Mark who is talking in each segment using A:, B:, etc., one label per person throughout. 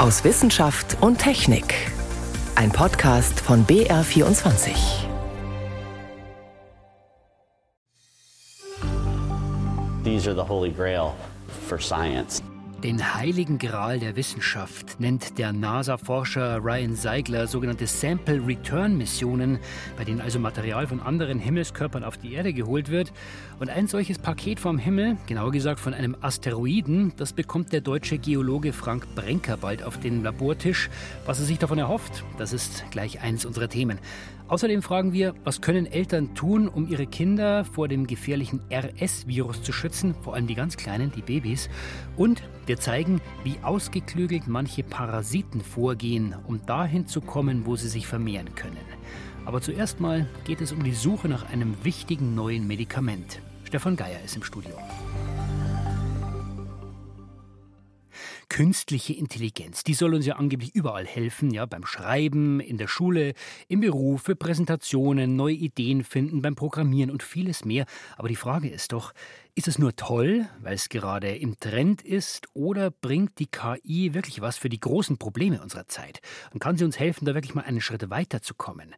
A: aus Wissenschaft und Technik. Ein Podcast von BR24.
B: These are the holy grail for science.
C: Den heiligen Gral der Wissenschaft nennt der NASA-Forscher Ryan Seigler sogenannte Sample Return Missionen, bei denen also Material von anderen Himmelskörpern auf die Erde geholt wird. Und ein solches Paket vom Himmel, genauer gesagt von einem Asteroiden, das bekommt der deutsche Geologe Frank Brenker bald auf den Labortisch. Was er sich davon erhofft, das ist gleich eines unserer Themen. Außerdem fragen wir, was können Eltern tun, um ihre Kinder vor dem gefährlichen RS-Virus zu schützen, vor allem die ganz Kleinen, die Babys. Und wir zeigen, wie ausgeklügelt manche Parasiten vorgehen, um dahin zu kommen, wo sie sich vermehren können. Aber zuerst mal geht es um die Suche nach einem wichtigen neuen Medikament. Stefan Geier ist im Studio. Künstliche Intelligenz. Die soll uns ja angeblich überall helfen, ja, beim Schreiben, in der Schule, im Beruf, für Präsentationen, neue Ideen finden, beim Programmieren und vieles mehr. Aber die Frage ist doch, ist es nur toll, weil es gerade im Trend ist, oder bringt die KI wirklich was für die großen Probleme unserer Zeit? Und kann sie uns helfen, da wirklich mal einen Schritt weiterzukommen?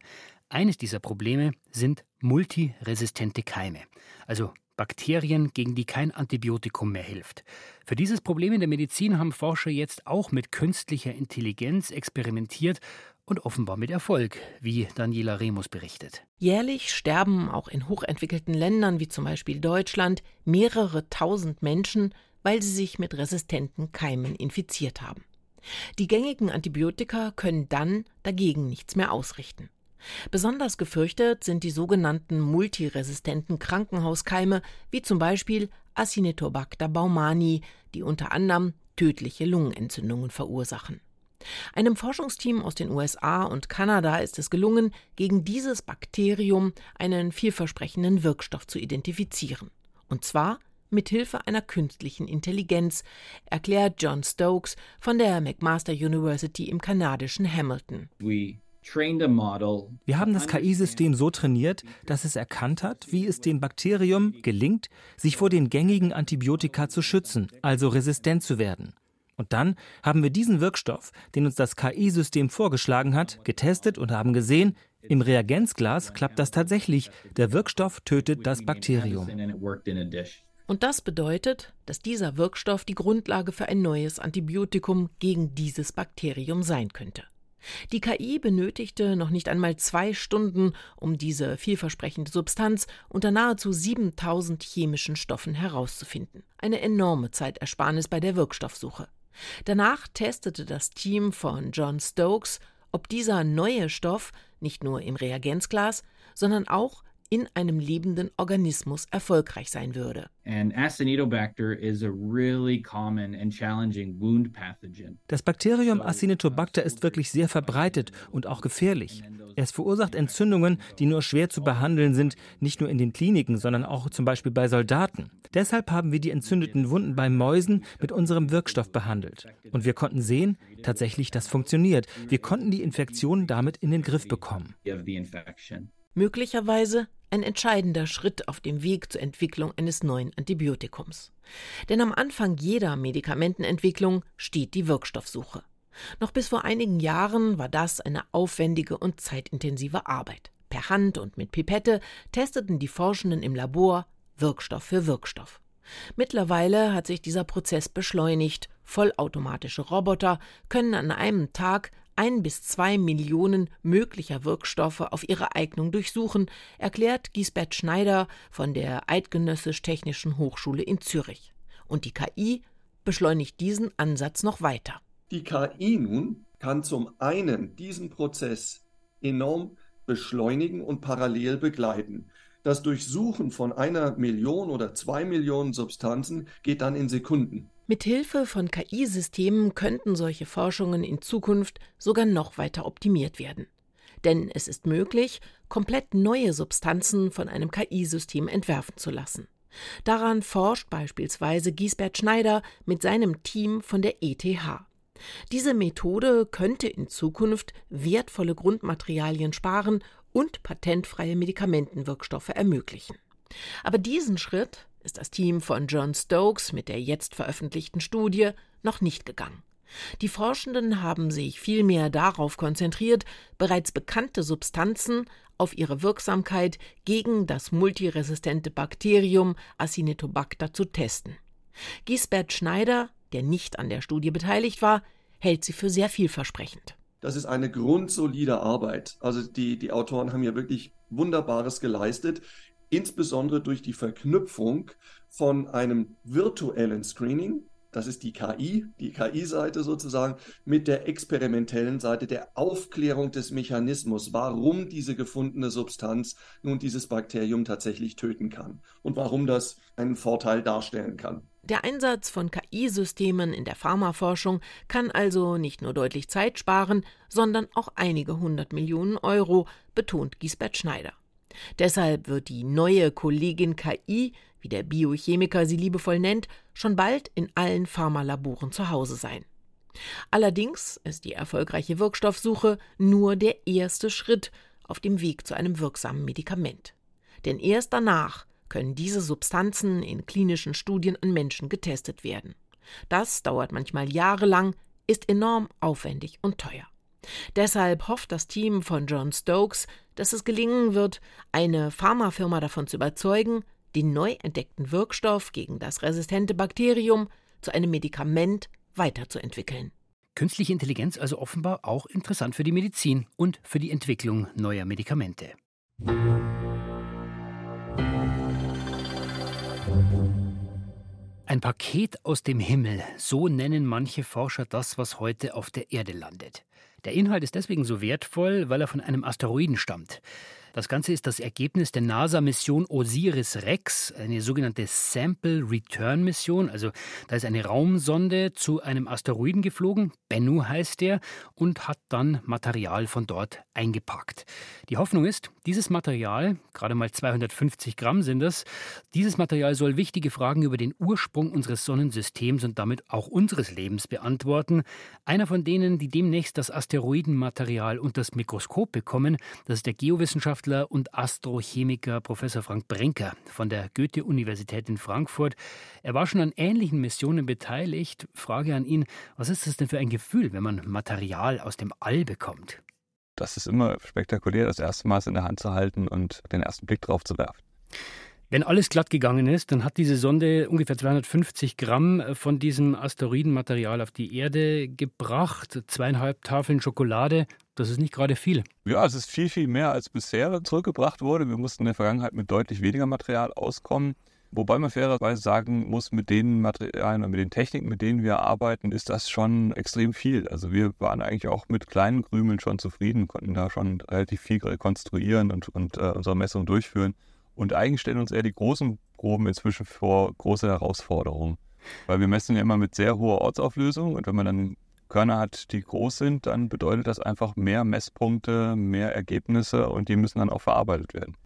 C: Eines dieser Probleme sind multiresistente Keime. Also Bakterien, gegen die kein Antibiotikum mehr hilft. Für dieses Problem in der Medizin haben Forscher jetzt auch mit künstlicher Intelligenz experimentiert und offenbar mit Erfolg, wie Daniela Remus berichtet.
D: Jährlich sterben auch in hochentwickelten Ländern wie zum Beispiel Deutschland mehrere tausend Menschen, weil sie sich mit resistenten Keimen infiziert haben. Die gängigen Antibiotika können dann dagegen nichts mehr ausrichten. Besonders gefürchtet sind die sogenannten multiresistenten Krankenhauskeime, wie zum Beispiel Acinetobacter baumani, die unter anderem tödliche Lungenentzündungen verursachen. Einem Forschungsteam aus den USA und Kanada ist es gelungen, gegen dieses Bakterium einen vielversprechenden Wirkstoff zu identifizieren. Und zwar mit Hilfe einer künstlichen Intelligenz, erklärt John Stokes von der McMaster University im kanadischen Hamilton.
E: We wir haben das KI-System so trainiert, dass es erkannt hat, wie es dem Bakterium gelingt, sich vor den gängigen Antibiotika zu schützen, also resistent zu werden. Und dann haben wir diesen Wirkstoff, den uns das KI-System vorgeschlagen hat, getestet und haben gesehen, im Reagenzglas klappt das tatsächlich. Der Wirkstoff tötet das Bakterium.
D: Und das bedeutet, dass dieser Wirkstoff die Grundlage für ein neues Antibiotikum gegen dieses Bakterium sein könnte. Die KI benötigte noch nicht einmal zwei Stunden, um diese vielversprechende Substanz unter nahezu 7000 chemischen Stoffen herauszufinden. Eine enorme Zeitersparnis bei der Wirkstoffsuche. Danach testete das Team von John Stokes, ob dieser neue Stoff nicht nur im Reagenzglas, sondern auch in einem lebenden Organismus erfolgreich sein würde.
E: Das Bakterium Acinetobacter ist wirklich sehr verbreitet und auch gefährlich. Es verursacht Entzündungen, die nur schwer zu behandeln sind, nicht nur in den Kliniken, sondern auch zum Beispiel bei Soldaten. Deshalb haben wir die entzündeten Wunden bei Mäusen mit unserem Wirkstoff behandelt. Und wir konnten sehen, tatsächlich, das funktioniert. Wir konnten die Infektion damit in den Griff bekommen.
D: Möglicherweise ein entscheidender Schritt auf dem Weg zur Entwicklung eines neuen Antibiotikums. Denn am Anfang jeder Medikamentenentwicklung steht die Wirkstoffsuche. Noch bis vor einigen Jahren war das eine aufwendige und zeitintensive Arbeit. Per Hand und mit Pipette testeten die Forschenden im Labor Wirkstoff für Wirkstoff. Mittlerweile hat sich dieser Prozess beschleunigt. Vollautomatische Roboter können an einem Tag ein bis zwei Millionen möglicher Wirkstoffe auf ihre Eignung durchsuchen, erklärt Gisbert Schneider von der Eidgenössisch-Technischen Hochschule in Zürich. Und die KI beschleunigt diesen Ansatz noch weiter.
F: Die KI nun kann zum einen diesen Prozess enorm beschleunigen und parallel begleiten. Das Durchsuchen von einer Million oder zwei Millionen Substanzen geht dann in Sekunden.
D: Mit Hilfe von KI-Systemen könnten solche Forschungen in Zukunft sogar noch weiter optimiert werden. Denn es ist möglich, komplett neue Substanzen von einem KI-System entwerfen zu lassen. Daran forscht beispielsweise Giesbert Schneider mit seinem Team von der ETH. Diese Methode könnte in Zukunft wertvolle Grundmaterialien sparen und patentfreie Medikamentenwirkstoffe ermöglichen. Aber diesen Schritt ist das Team von John Stokes mit der jetzt veröffentlichten Studie noch nicht gegangen. Die Forschenden haben sich vielmehr darauf konzentriert, bereits bekannte Substanzen auf ihre Wirksamkeit gegen das multiresistente Bakterium Acinetobacter zu testen. Gisbert Schneider, der nicht an der Studie beteiligt war, hält sie für sehr vielversprechend.
F: Das ist eine grundsolide Arbeit. Also die, die Autoren haben ja wirklich Wunderbares geleistet, insbesondere durch die Verknüpfung von einem virtuellen Screening, das ist die KI, die KI-Seite sozusagen, mit der experimentellen Seite der Aufklärung des Mechanismus, warum diese gefundene Substanz nun dieses Bakterium tatsächlich töten kann und warum das einen Vorteil darstellen kann.
D: Der Einsatz von KI-Systemen in der Pharmaforschung kann also nicht nur deutlich Zeit sparen, sondern auch einige hundert Millionen Euro, betont Gisbert Schneider. Deshalb wird die neue Kollegin KI wie der Biochemiker sie liebevoll nennt, schon bald in allen Pharmalaboren zu Hause sein. Allerdings ist die erfolgreiche Wirkstoffsuche nur der erste Schritt auf dem Weg zu einem wirksamen Medikament. Denn erst danach können diese Substanzen in klinischen Studien an Menschen getestet werden. Das dauert manchmal jahrelang, ist enorm aufwendig und teuer. Deshalb hofft das Team von John Stokes, dass es gelingen wird, eine Pharmafirma davon zu überzeugen, den neu entdeckten Wirkstoff gegen das resistente Bakterium zu einem Medikament weiterzuentwickeln.
C: Künstliche Intelligenz also offenbar auch interessant für die Medizin und für die Entwicklung neuer Medikamente. Ein Paket aus dem Himmel, so nennen manche Forscher das, was heute auf der Erde landet. Der Inhalt ist deswegen so wertvoll, weil er von einem Asteroiden stammt. Das Ganze ist das Ergebnis der NASA-Mission OSIRIS-REx, eine sogenannte Sample Return Mission. Also da ist eine Raumsonde zu einem Asteroiden geflogen, Bennu heißt der, und hat dann Material von dort eingepackt. Die Hoffnung ist, dieses Material, gerade mal 250 Gramm sind das, dieses Material soll wichtige Fragen über den Ursprung unseres Sonnensystems und damit auch unseres Lebens beantworten. Einer von denen, die demnächst das Asteroidenmaterial unter das Mikroskop bekommen, das ist der Geowissenschaftler Wissenschaftler und Astrochemiker Professor Frank Brenker von der Goethe-Universität in Frankfurt. Er war schon an ähnlichen Missionen beteiligt. Frage an ihn, was ist das denn für ein Gefühl, wenn man Material aus dem All bekommt?
G: Das ist immer spektakulär, das erste Mal in der Hand zu halten und den ersten Blick drauf zu werfen.
C: Wenn alles glatt gegangen ist, dann hat diese Sonde ungefähr 250 Gramm von diesem Asteroidenmaterial auf die Erde gebracht. Zweieinhalb Tafeln Schokolade. Das ist nicht gerade viel.
G: Ja, es ist viel, viel mehr als bisher zurückgebracht wurde. Wir mussten in der Vergangenheit mit deutlich weniger Material auskommen. Wobei man fairerweise sagen muss, mit den Materialien und mit den Techniken, mit denen wir arbeiten, ist das schon extrem viel. Also wir waren eigentlich auch mit kleinen Krümeln schon zufrieden, konnten da schon relativ viel rekonstruieren und, und äh, unsere Messungen durchführen. Und eigentlich stellen uns eher die großen Proben inzwischen vor große Herausforderungen. Weil wir messen ja immer mit sehr hoher Ortsauflösung und wenn man dann Körner hat, die groß sind, dann bedeutet das einfach mehr Messpunkte, mehr Ergebnisse und die müssen dann auch verarbeitet werden.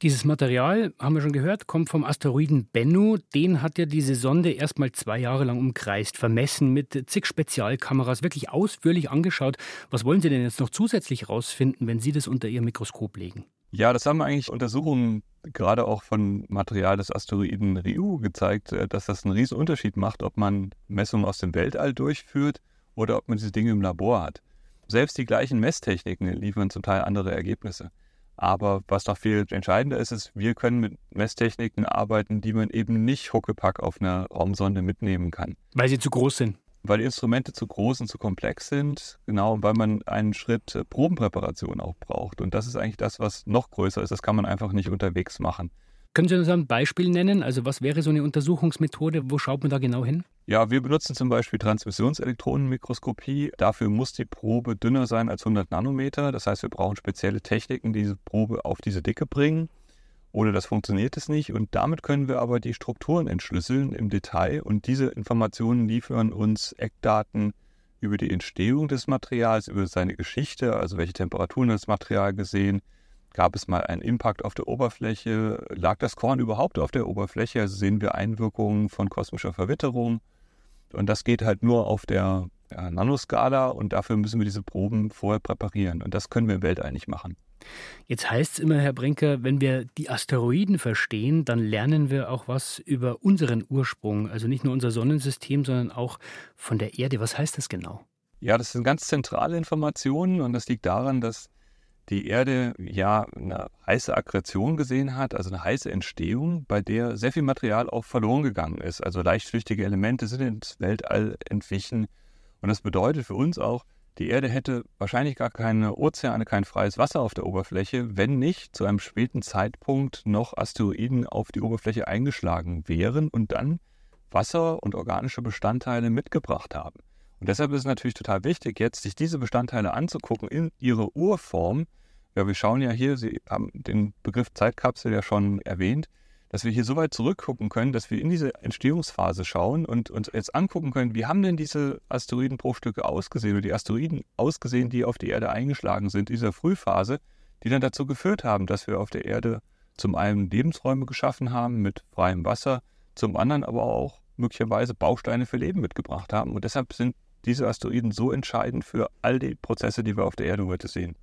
C: Dieses Material, haben wir schon gehört, kommt vom Asteroiden Bennu. Den hat ja diese Sonde erst mal zwei Jahre lang umkreist, vermessen mit zig Spezialkameras, wirklich ausführlich angeschaut. Was wollen Sie denn jetzt noch zusätzlich herausfinden, wenn Sie das unter Ihr Mikroskop legen?
G: Ja, das haben eigentlich Untersuchungen gerade auch von Material des Asteroiden Ryu gezeigt, äh, dass das einen riesen Unterschied macht, ob man Messungen aus dem Weltall durchführt oder ob man diese Dinge im Labor hat. Selbst die gleichen Messtechniken liefern zum Teil andere Ergebnisse. Aber was noch viel entscheidender ist, ist, wir können mit Messtechniken arbeiten, die man eben nicht Huckepack auf einer Raumsonde mitnehmen kann.
C: Weil sie zu groß sind
G: weil die Instrumente zu groß und zu komplex sind, genau, und weil man einen Schritt äh, Probenpräparation auch braucht. Und das ist eigentlich das, was noch größer ist. Das kann man einfach nicht unterwegs machen.
C: Können Sie uns ein Beispiel nennen? Also was wäre so eine Untersuchungsmethode? Wo schaut man da genau hin?
G: Ja, wir benutzen zum Beispiel Transmissionselektronenmikroskopie. Dafür muss die Probe dünner sein als 100 Nanometer. Das heißt, wir brauchen spezielle Techniken, die diese Probe auf diese Dicke bringen oder das funktioniert es nicht. Und damit können wir aber die Strukturen entschlüsseln im Detail und diese Informationen liefern uns Eckdaten über die Entstehung des Materials, über seine Geschichte, also welche Temperaturen das Material gesehen, gab es mal einen Impact auf der Oberfläche, lag das Korn überhaupt auf der Oberfläche, also sehen wir Einwirkungen von kosmischer Verwitterung. Und das geht halt nur auf der Nanoskala und dafür müssen wir diese Proben vorher präparieren. Und das können wir im Weltall nicht machen.
C: Jetzt heißt es immer, Herr Brinker, wenn wir die Asteroiden verstehen, dann lernen wir auch was über unseren Ursprung. Also nicht nur unser Sonnensystem, sondern auch von der Erde. Was heißt das genau?
G: Ja, das sind ganz zentrale Informationen und das liegt daran, dass die Erde ja eine heiße Aggression gesehen hat, also eine heiße Entstehung, bei der sehr viel Material auch verloren gegangen ist. Also leichtflüchtige Elemente sind ins Weltall entwichen. Und das bedeutet für uns auch, die Erde hätte wahrscheinlich gar keine Ozeane, kein freies Wasser auf der Oberfläche, wenn nicht zu einem späten Zeitpunkt noch Asteroiden auf die Oberfläche eingeschlagen wären und dann Wasser und organische Bestandteile mitgebracht haben. Und deshalb ist es natürlich total wichtig, jetzt sich diese Bestandteile anzugucken in ihrer Urform. Ja, wir schauen ja hier, Sie haben den Begriff Zeitkapsel ja schon erwähnt, dass wir hier so weit zurückgucken können, dass wir in diese Entstehungsphase schauen und uns jetzt angucken können, wie haben denn diese Asteroidenbruchstücke ausgesehen oder die Asteroiden ausgesehen, die auf die Erde eingeschlagen sind, in dieser Frühphase, die dann dazu geführt haben, dass wir auf der Erde zum einen Lebensräume geschaffen haben mit freiem Wasser, zum anderen aber auch möglicherweise Bausteine für Leben mitgebracht haben. Und deshalb sind diese Asteroiden so entscheidend für all die Prozesse, die wir auf der Erde heute sehen.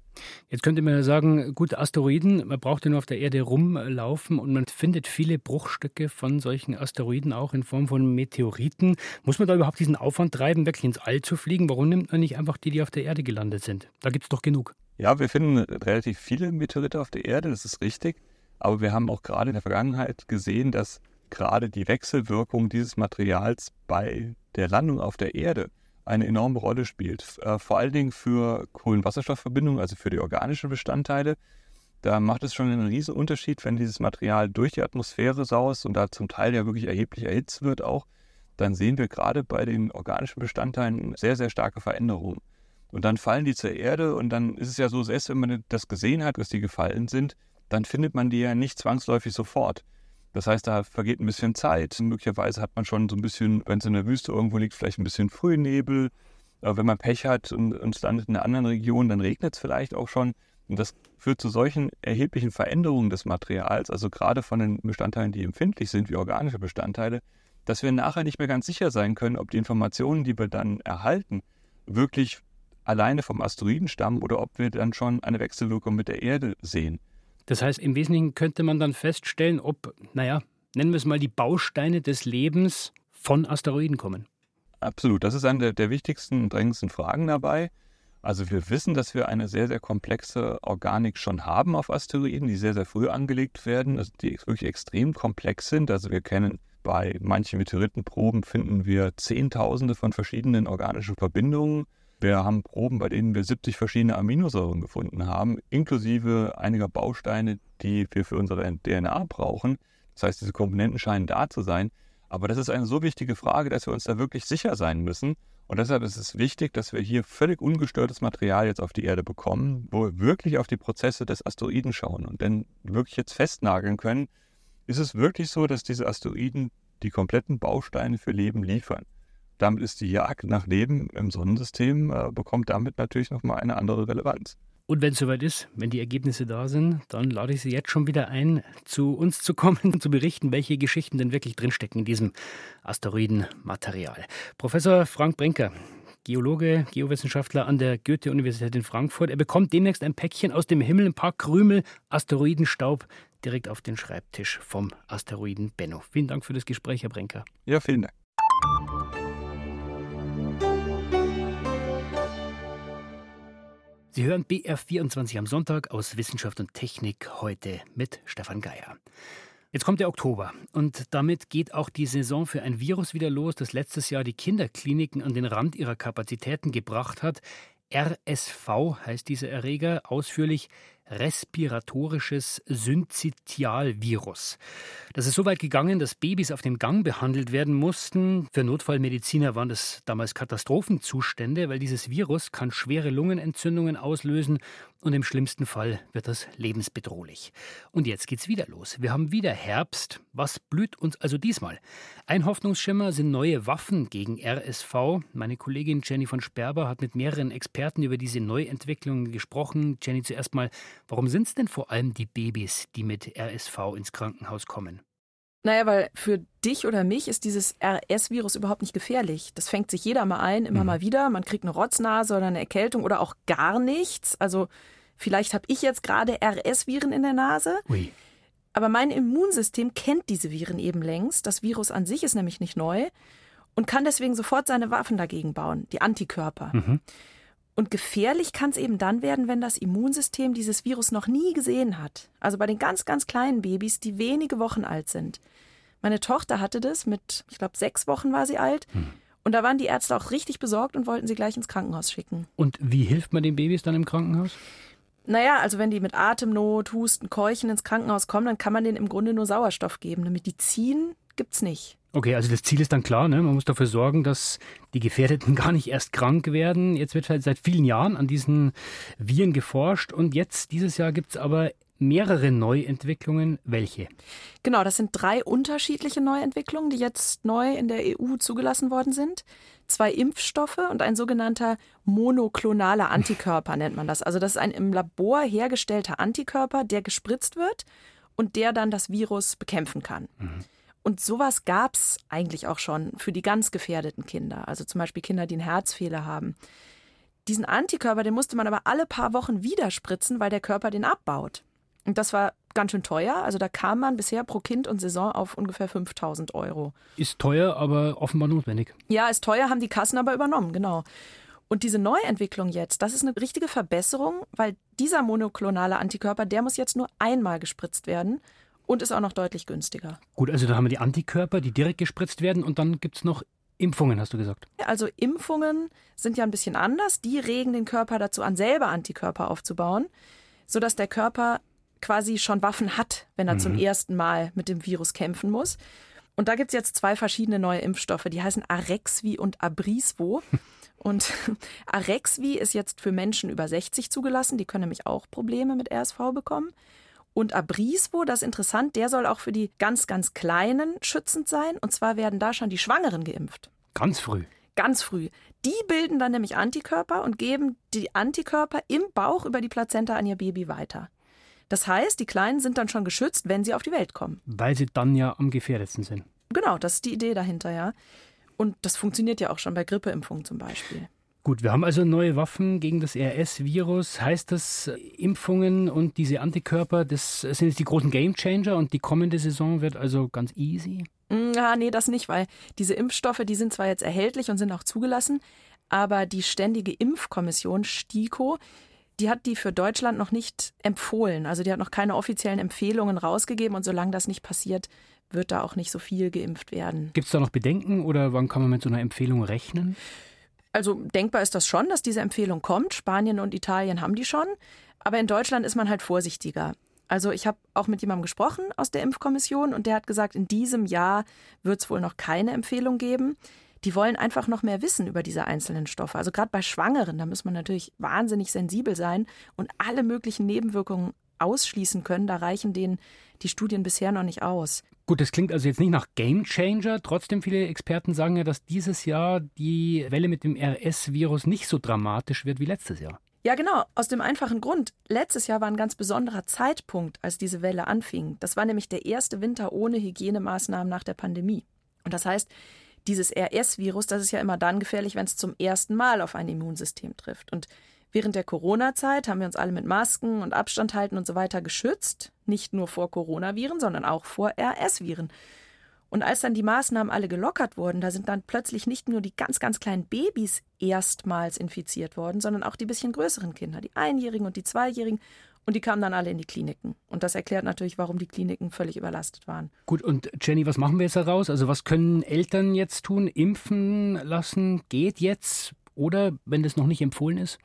C: Jetzt könnte man ja sagen, gut, Asteroiden, man braucht ja nur auf der Erde rumlaufen und man findet viele Bruchstücke von solchen Asteroiden auch in Form von Meteoriten. Muss man da überhaupt diesen Aufwand treiben, wirklich ins All zu fliegen? Warum nimmt man nicht einfach die, die auf der Erde gelandet sind? Da gibt es doch genug.
G: Ja, wir finden relativ viele Meteorite auf der Erde, das ist richtig. Aber wir haben auch gerade in der Vergangenheit gesehen, dass gerade die Wechselwirkung dieses Materials bei der Landung auf der Erde eine enorme Rolle spielt. Äh, vor allen Dingen für Kohlenwasserstoffverbindungen, also für die organischen Bestandteile. Da macht es schon einen riesen Unterschied, wenn dieses Material durch die Atmosphäre saust und da zum Teil ja wirklich erheblich erhitzt wird auch, dann sehen wir gerade bei den organischen Bestandteilen sehr, sehr starke Veränderungen. Und dann fallen die zur Erde und dann ist es ja so, selbst wenn man das gesehen hat, dass die gefallen sind, dann findet man die ja nicht zwangsläufig sofort. Das heißt, da vergeht ein bisschen Zeit. Möglicherweise hat man schon so ein bisschen, wenn es in der Wüste irgendwo liegt, vielleicht ein bisschen Frühnebel. Wenn man Pech hat und, und es landet in einer anderen Region, dann regnet es vielleicht auch schon. Und das führt zu solchen erheblichen Veränderungen des Materials, also gerade von den Bestandteilen, die empfindlich sind, wie organische Bestandteile, dass wir nachher nicht mehr ganz sicher sein können, ob die Informationen, die wir dann erhalten, wirklich alleine vom Asteroiden stammen oder ob wir dann schon eine Wechselwirkung mit der Erde sehen.
C: Das heißt, im Wesentlichen könnte man dann feststellen, ob, naja, nennen wir es mal die Bausteine des Lebens von Asteroiden kommen.
G: Absolut, das ist eine der, wichtigsten und drängendsten Fragen dabei. Also wir wissen, dass wir eine sehr, sehr komplexe Organik schon haben auf Asteroiden, die sehr, sehr früh angelegt werden, also die wirklich extrem komplex sind. Also wir kennen bei manchen Meteoritenproben finden wir Zehntausende von verschiedenen organischen Verbindungen wir haben Proben, bei denen wir 70 verschiedene Aminosäuren gefunden haben, inklusive einiger Bausteine, die wir für unsere DNA brauchen. Das heißt, diese Komponenten scheinen da zu sein. Aber das ist eine so wichtige Frage, dass wir uns da wirklich sicher sein müssen. Und deshalb ist es wichtig, dass wir hier völlig ungestörtes Material jetzt auf die Erde bekommen, wo wir wirklich auf die Prozesse des Asteroiden schauen und dann wirklich jetzt festnageln können, ist es wirklich so, dass diese Asteroiden die kompletten Bausteine für Leben liefern. Damit ist die Jagd nach Leben im Sonnensystem, äh, bekommt damit natürlich nochmal eine andere Relevanz.
C: Und wenn es soweit ist, wenn die Ergebnisse da sind, dann lade ich Sie jetzt schon wieder ein, zu uns zu kommen und zu berichten, welche Geschichten denn wirklich drinstecken in diesem Asteroidenmaterial. Professor Frank Brinker, Geologe, Geowissenschaftler an der Goethe-Universität in Frankfurt. Er bekommt demnächst ein Päckchen aus dem Himmel, ein paar Krümel Asteroidenstaub direkt auf den Schreibtisch vom Asteroiden Benno. Vielen Dank für das Gespräch, Herr Brinker.
G: Ja, vielen Dank.
C: Sie hören BR24 am Sonntag aus Wissenschaft und Technik heute mit Stefan Geier. Jetzt kommt der Oktober und damit geht auch die Saison für ein Virus wieder los, das letztes Jahr die Kinderkliniken an den Rand ihrer Kapazitäten gebracht hat. RSV heißt dieser Erreger, ausführlich respiratorisches Synzytialvirus. Das ist so weit gegangen, dass Babys auf dem Gang behandelt werden mussten. Für Notfallmediziner waren das damals Katastrophenzustände, weil dieses Virus kann schwere Lungenentzündungen auslösen und im schlimmsten Fall wird das lebensbedrohlich. Und jetzt geht's wieder los. Wir haben wieder Herbst. Was blüht uns also diesmal? Ein Hoffnungsschimmer sind neue Waffen gegen RSV. Meine Kollegin Jenny von Sperber hat mit mehreren Experten über diese Neuentwicklungen gesprochen. Jenny, zuerst mal, warum sind es denn vor allem die Babys, die mit RSV ins Krankenhaus kommen?
H: Naja, weil für dich oder mich ist dieses RS-Virus überhaupt nicht gefährlich. Das fängt sich jeder mal ein, immer mhm. mal wieder. Man kriegt eine Rotznase oder eine Erkältung oder auch gar nichts. Also Vielleicht habe ich jetzt gerade RS-Viren in der Nase. Ui. Aber mein Immunsystem kennt diese Viren eben längst. Das Virus an sich ist nämlich nicht neu und kann deswegen sofort seine Waffen dagegen bauen, die Antikörper. Mhm. Und gefährlich kann es eben dann werden, wenn das Immunsystem dieses Virus noch nie gesehen hat. Also bei den ganz, ganz kleinen Babys, die wenige Wochen alt sind. Meine Tochter hatte das mit, ich glaube, sechs Wochen war sie alt. Mhm. Und da waren die Ärzte auch richtig besorgt und wollten sie gleich ins Krankenhaus schicken.
C: Und wie hilft man den Babys dann im Krankenhaus?
H: Naja, also wenn die mit Atemnot, Husten, Keuchen ins Krankenhaus kommen, dann kann man denen im Grunde nur Sauerstoff geben. Eine Medizin gibt's nicht.
C: Okay, also das Ziel ist dann klar, ne? man muss dafür sorgen, dass die Gefährdeten gar nicht erst krank werden. Jetzt wird halt seit vielen Jahren an diesen Viren geforscht und jetzt, dieses Jahr, gibt es aber mehrere Neuentwicklungen. Welche?
H: Genau, das sind drei unterschiedliche Neuentwicklungen, die jetzt neu in der EU zugelassen worden sind. Zwei Impfstoffe und ein sogenannter monoklonaler Antikörper nennt man das. Also das ist ein im Labor hergestellter Antikörper, der gespritzt wird und der dann das Virus bekämpfen kann. Mhm. Und sowas gab es eigentlich auch schon für die ganz gefährdeten Kinder, also zum Beispiel Kinder, die einen Herzfehler haben. Diesen Antikörper, den musste man aber alle paar Wochen wieder spritzen, weil der Körper den abbaut. Und das war ganz schön teuer. Also da kam man bisher pro Kind und Saison auf ungefähr 5000 Euro.
C: Ist teuer, aber offenbar notwendig.
H: Ja, ist teuer, haben die Kassen aber übernommen, genau. Und diese Neuentwicklung jetzt, das ist eine richtige Verbesserung, weil dieser monoklonale Antikörper, der muss jetzt nur einmal gespritzt werden und ist auch noch deutlich günstiger.
C: Gut, also da haben wir die Antikörper, die direkt gespritzt werden und dann gibt es noch Impfungen, hast du gesagt.
H: Also Impfungen sind ja ein bisschen anders. Die regen den Körper dazu an, selber Antikörper aufzubauen, sodass der Körper quasi schon Waffen hat, wenn er mhm. zum ersten Mal mit dem Virus kämpfen muss. Und da gibt es jetzt zwei verschiedene neue Impfstoffe, die heißen Arexvi und Abrisvo. Und Arexvi ist jetzt für Menschen über 60 zugelassen, die können nämlich auch Probleme mit RSV bekommen. Und Abrisvo, das ist interessant, der soll auch für die ganz, ganz Kleinen schützend sein. Und zwar werden da schon die Schwangeren geimpft.
C: Ganz früh.
H: Ganz früh. Die bilden dann nämlich Antikörper und geben die Antikörper im Bauch über die Plazenta an ihr Baby weiter. Das heißt, die Kleinen sind dann schon geschützt, wenn sie auf die Welt kommen.
C: Weil sie dann ja am gefährdetsten sind.
H: Genau, das ist die Idee dahinter, ja. Und das funktioniert ja auch schon bei Grippeimpfungen zum Beispiel.
C: Gut, wir haben also neue Waffen gegen das RS-Virus. Heißt das, Impfungen und diese Antikörper, das sind jetzt die großen Gamechanger und die kommende Saison wird also ganz easy?
H: Ja, nee, das nicht, weil diese Impfstoffe, die sind zwar jetzt erhältlich und sind auch zugelassen, aber die Ständige Impfkommission STIKO, die hat die für Deutschland noch nicht empfohlen. Also die hat noch keine offiziellen Empfehlungen rausgegeben und solange das nicht passiert, wird da auch nicht so viel geimpft werden.
C: Gibt es da noch Bedenken oder wann kann man mit so einer Empfehlung rechnen?
H: Also denkbar ist das schon, dass diese Empfehlung kommt. Spanien und Italien haben die schon. Aber in Deutschland ist man halt vorsichtiger. Also ich habe auch mit jemandem gesprochen aus der Impfkommission und der hat gesagt, in diesem Jahr wird es wohl noch keine Empfehlung geben die wollen einfach noch mehr wissen über diese einzelnen Stoffe. Also gerade bei Schwangeren, da muss man natürlich wahnsinnig sensibel sein und alle möglichen Nebenwirkungen ausschließen können. Da reichen denen die Studien bisher noch nicht aus.
C: Gut, das klingt also jetzt nicht nach Game Changer. Trotzdem, viele Experten sagen ja, dass dieses Jahr die Welle mit dem RS-Virus nicht so dramatisch wird wie letztes Jahr.
H: Ja, genau. Aus dem einfachen Grund. Letztes Jahr war ein ganz besonderer Zeitpunkt, als diese Welle anfing. Das war nämlich der erste Winter ohne Hygienemaßnahmen nach der Pandemie. Und das heißt, dieses RS-Virus, das ist ja immer dann gefährlich, wenn es zum ersten Mal auf ein Immunsystem trifft. Und während der Corona-Zeit haben wir uns alle mit Masken und Abstand halten und so weiter geschützt. Nicht nur vor Coronaviren, sondern auch vor RS-Viren. Und als dann die Maßnahmen alle gelockert wurden, da sind dann plötzlich nicht nur die ganz, ganz kleinen Babys erstmals infiziert worden, sondern auch die bisschen größeren Kinder, die Einjährigen und die Zweijährigen und die kamen dann alle in die Kliniken. Und das erklärt natürlich, warum die Kliniken völlig überlastet waren.
C: Gut, und Jenny, was machen wir jetzt daraus? Also was können Eltern jetzt tun? Impfen lassen geht jetzt oder wenn das noch nicht empfohlen ist?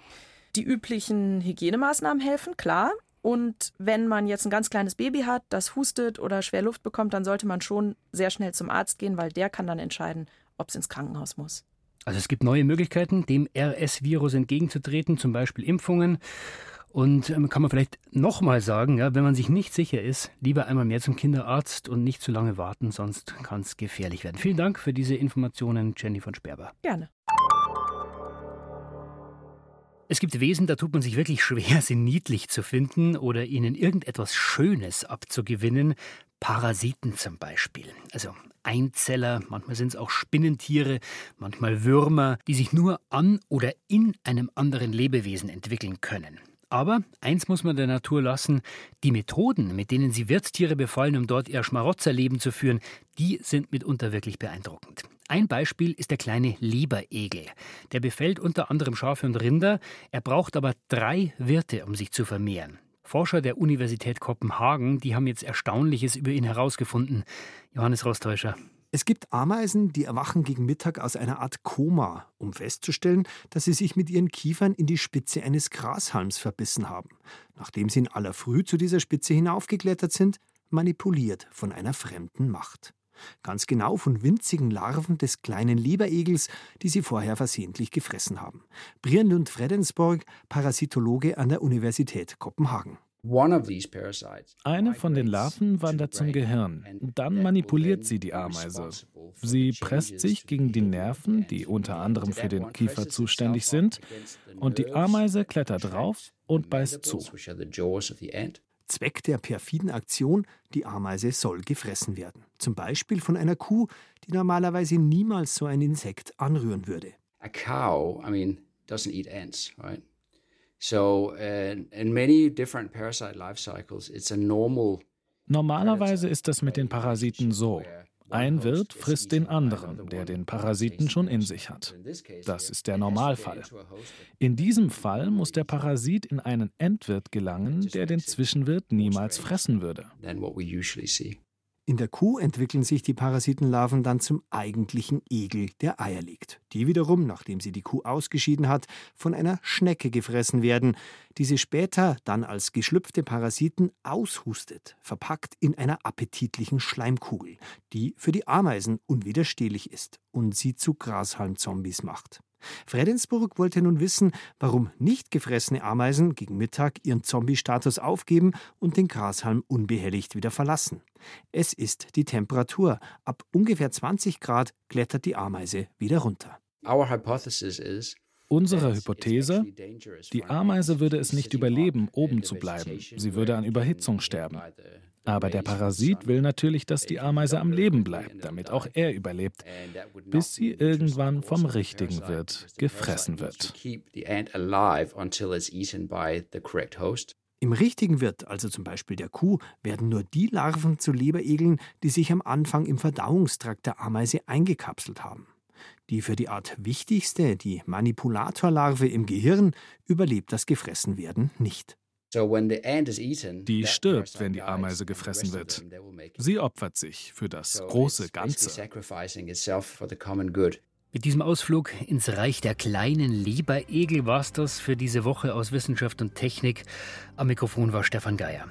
H: Die üblichen Hygienemaßnahmen helfen, klar. Und wenn man jetzt ein ganz kleines Baby hat, das hustet oder schwer Luft bekommt, dann sollte man schon sehr schnell zum Arzt gehen, weil der kann dann entscheiden, ob es ins Krankenhaus muss.
C: Also es gibt neue Möglichkeiten, dem RS-Virus entgegenzutreten, zum Beispiel Impfungen. Und ähm, kann man vielleicht nochmal sagen, ja, wenn man sich nicht sicher ist, lieber einmal mehr zum Kinderarzt und nicht zu lange warten, sonst kann es gefährlich werden. Vielen Dank für diese Informationen, Jenny von Sperber.
H: Gerne.
C: Es gibt Wesen, da tut man sich wirklich schwer, sie niedlich zu finden oder ihnen irgendetwas Schönes abzugewinnen. Parasiten zum Beispiel. Also Einzeller, manchmal sind es auch Spinnentiere, manchmal Würmer, die sich nur an oder in einem anderen Lebewesen entwickeln können. Aber eins muss man der Natur lassen: die Methoden, mit denen sie Wirtstiere befallen, um dort ihr Schmarotzerleben zu führen, die sind mitunter wirklich beeindruckend. Ein Beispiel ist der kleine Leberegel. Der befällt unter anderem Schafe und Rinder. Er braucht aber drei Wirte, um sich zu vermehren. Forscher der Universität Kopenhagen, die haben jetzt Erstaunliches über ihn herausgefunden. Johannes Rostäuscher.
I: Es gibt Ameisen, die erwachen gegen Mittag aus einer Art Koma, um festzustellen, dass sie sich mit ihren Kiefern in die Spitze eines Grashalms verbissen haben. Nachdem sie in aller Früh zu dieser Spitze hinaufgeklettert sind, manipuliert von einer fremden Macht. Ganz genau von winzigen Larven des kleinen Leberegels, die sie vorher versehentlich gefressen haben. Brienlund Fredensborg, Parasitologe an der Universität Kopenhagen.
J: Eine von den Larven wandert zum Gehirn. Dann manipuliert sie die Ameise. Sie presst sich gegen die Nerven, die unter anderem für den Kiefer zuständig sind, und die Ameise klettert drauf und beißt zu.
I: Zweck der perfiden Aktion, die Ameise soll gefressen werden. Zum Beispiel von einer Kuh, die normalerweise niemals so ein Insekt anrühren würde. A cow, I mean, doesn't eat ants, right? So, uh, in many different parasite life cycles, it's a normal
J: Normalerweise ist das mit den Parasiten so. Ein Wirt frisst den anderen, der den Parasiten schon in sich hat. Das ist der Normalfall. In diesem Fall muss der Parasit in einen Endwirt gelangen, der den Zwischenwirt niemals fressen würde.
I: In der Kuh entwickeln sich die Parasitenlarven dann zum eigentlichen Egel, der Eier legt. Die wiederum, nachdem sie die Kuh ausgeschieden hat, von einer Schnecke gefressen werden, die sie später dann als geschlüpfte Parasiten aushustet, verpackt in einer appetitlichen Schleimkugel, die für die Ameisen unwiderstehlich ist und sie zu Grashalmzombies macht. Fredensburg wollte nun wissen, warum nicht gefressene Ameisen gegen Mittag ihren Zombie-Status aufgeben und den Grashalm unbehelligt wieder verlassen. Es ist die Temperatur. Ab ungefähr 20 Grad klettert die Ameise wieder runter.
J: Unsere Hypothese, die Ameise würde es nicht überleben, oben zu bleiben. Sie würde an Überhitzung sterben. Aber der Parasit will natürlich, dass die Ameise am Leben bleibt, damit auch er überlebt, bis sie irgendwann vom richtigen Wirt gefressen wird.
I: Im richtigen Wirt, also zum Beispiel der Kuh, werden nur die Larven zu Leberegeln, die sich am Anfang im Verdauungstrakt der Ameise eingekapselt haben. Die für die Art wichtigste, die Manipulatorlarve im Gehirn, überlebt das Gefressenwerden nicht.
J: Die stirbt, wenn die Ameise gefressen wird. Sie opfert sich für das große Ganze.
C: Mit diesem Ausflug ins Reich der kleinen Leberegel war es das für diese Woche aus Wissenschaft und Technik. Am Mikrofon war Stefan Geier.